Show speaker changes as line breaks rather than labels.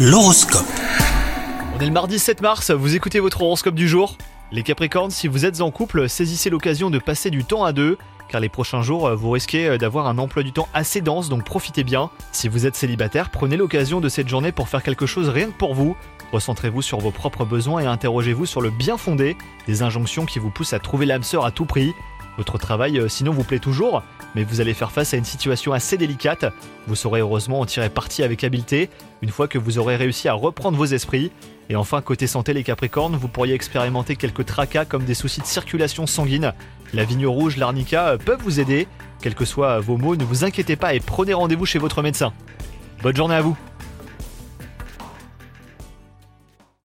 L'horoscope.
On est le mardi 7 mars, vous écoutez votre horoscope du jour. Les Capricornes, si vous êtes en couple, saisissez l'occasion de passer du temps à deux, car les prochains jours, vous risquez d'avoir un emploi du temps assez dense, donc profitez bien. Si vous êtes célibataire, prenez l'occasion de cette journée pour faire quelque chose rien que pour vous. Recentrez-vous sur vos propres besoins et interrogez-vous sur le bien fondé des injonctions qui vous poussent à trouver l'âme sœur à tout prix. Votre travail, euh, sinon, vous plaît toujours, mais vous allez faire face à une situation assez délicate. Vous saurez heureusement en tirer parti avec habileté, une fois que vous aurez réussi à reprendre vos esprits. Et enfin, côté santé, les Capricornes, vous pourriez expérimenter quelques tracas comme des soucis de circulation sanguine. La vigne rouge, l'arnica euh, peuvent vous aider. Quels que soient vos maux, ne vous inquiétez pas et prenez rendez-vous chez votre médecin. Bonne journée à vous